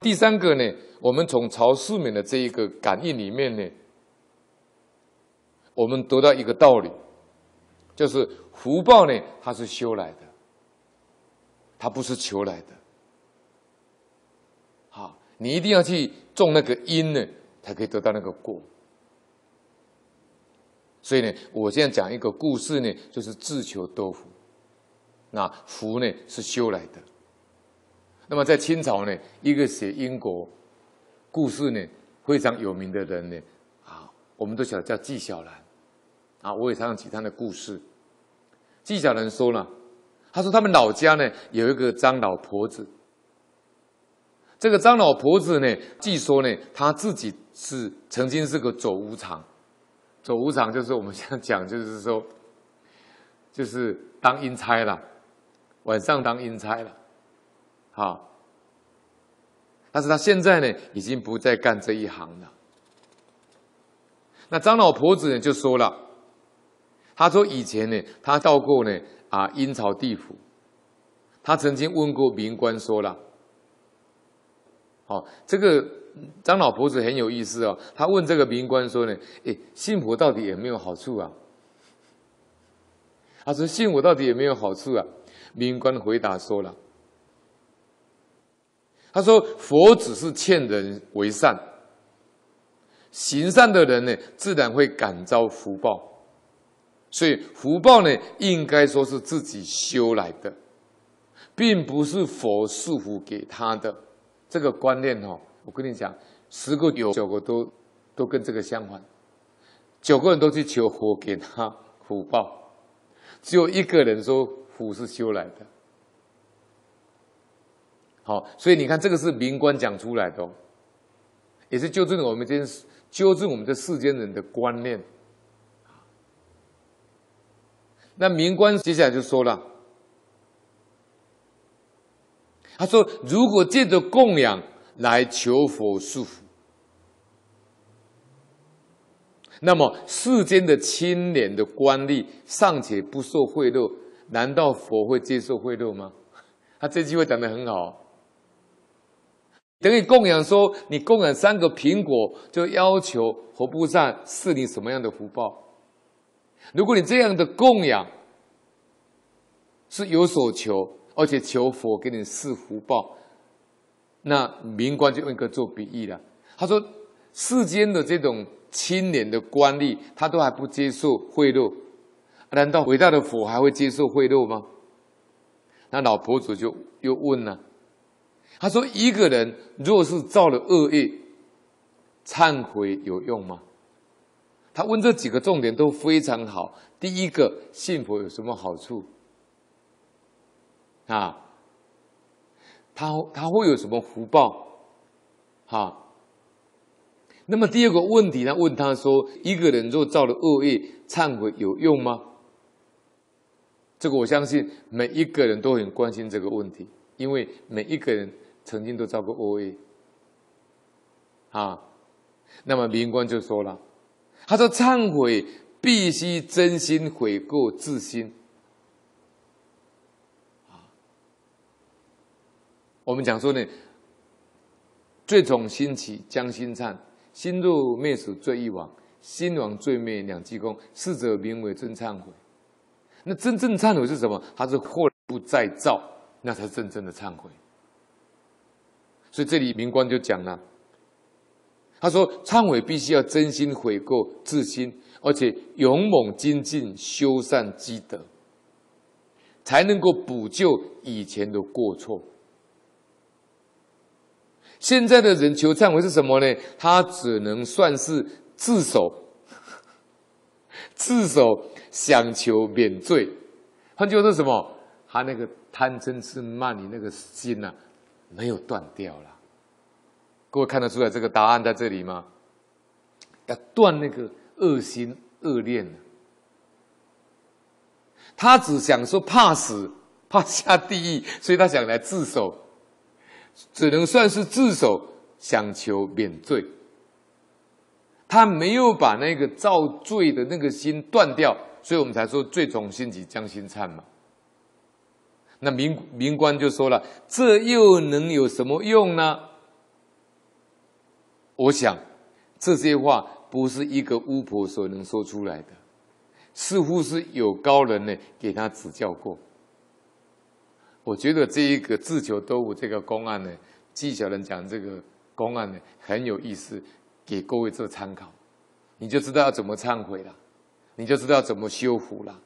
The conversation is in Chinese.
第三个呢，我们从曹世勉的这一个感应里面呢，我们得到一个道理，就是福报呢，它是修来的，它不是求来的。好，你一定要去种那个因呢，才可以得到那个果。所以呢，我现在讲一个故事呢，就是自求多福。那福呢，是修来的。那么在清朝呢，一个写英国故事呢非常有名的人呢，啊，我们都晓得叫纪晓岚，啊，我也常常讲他的故事。纪晓岚说了，他说他们老家呢有一个张老婆子，这个张老婆子呢，据说呢，他自己是曾经是个走无常，走无常就是我们现在讲，就是说，就是当阴差了。晚上当阴差了，好，但是他现在呢，已经不再干这一行了。那张老婆子呢，就说了，他说以前呢，他到过呢啊阴曹地府，他曾经问过民官说了，好，这个张老婆子很有意思哦，他问这个民官说呢，哎，信佛到底有没有好处啊？他说信佛到底有没有好处啊？民官回答说了：“他说佛只是劝人为善，行善的人呢，自然会感召福报。所以福报呢，应该说是自己修来的，并不是佛赐福给他的。这个观念哦，我跟你讲，十个有九个都都跟这个相反，九个人都去求佛给他福报，只有一个人说。”福是修来的，好，所以你看，这个是明官讲出来的哦，也是纠正我们这纠正我们这世间人的观念。那明官接下来就说了，他说：“如果借着供养来求佛赐福，那么世间的清廉的官吏尚且不受贿赂。”难道佛会接受贿赂吗？他这句话讲得很好，等于供养说，你供养三个苹果，就要求活菩萨赐你什么样的福报？如果你这样的供养是有所求，而且求佛给你赐福报，那冥官就用一个做比喻了。他说，世间的这种清廉的官吏，他都还不接受贿赂。难道伟大的佛还会接受贿赂吗？那老婆子就又问了，他说：“一个人若是造了恶业，忏悔有用吗？”他问这几个重点都非常好。第一个，信佛有什么好处？啊，他他会有什么福报？哈。那么第二个问题，他问他说：“一个人若造了恶业，忏悔有用吗？”这个我相信每一个人都很关心这个问题，因为每一个人曾经都造过恶业啊。那么冥官就说了，他说忏悔必须真心悔过自新啊。我们讲说呢，罪从心起，将心忏；心若灭死罪亦亡，心亡罪灭两俱空，逝者名为真忏悔。那真正忏悔是什么？他是后不再造，那才是真正的忏悔。所以这里明官就讲了，他说忏悔必须要真心悔过自新，而且勇猛精进修善积德，才能够补救以前的过错。现在的人求忏悔是什么呢？他只能算是自首，自首。想求免罪，换句话说什么？他那个贪嗔痴慢疑那个心呐、没有断掉了。各位看得出来这个答案在这里吗？要断那个恶心恶念。他只想说怕死，怕下地狱，所以他想来自首，只能算是自首，想求免罪。他没有把那个造罪的那个心断掉。所以我们才说罪从心起，将心忏嘛。那民民官就说了，这又能有什么用呢？我想这些话不是一个巫婆所能说出来的，似乎是有高人呢给他指教过。我觉得这一个自求多福这个公案呢，纪晓岚讲这个公案呢很有意思，给各位做参考，你就知道要怎么忏悔了，你就知道怎么修福了。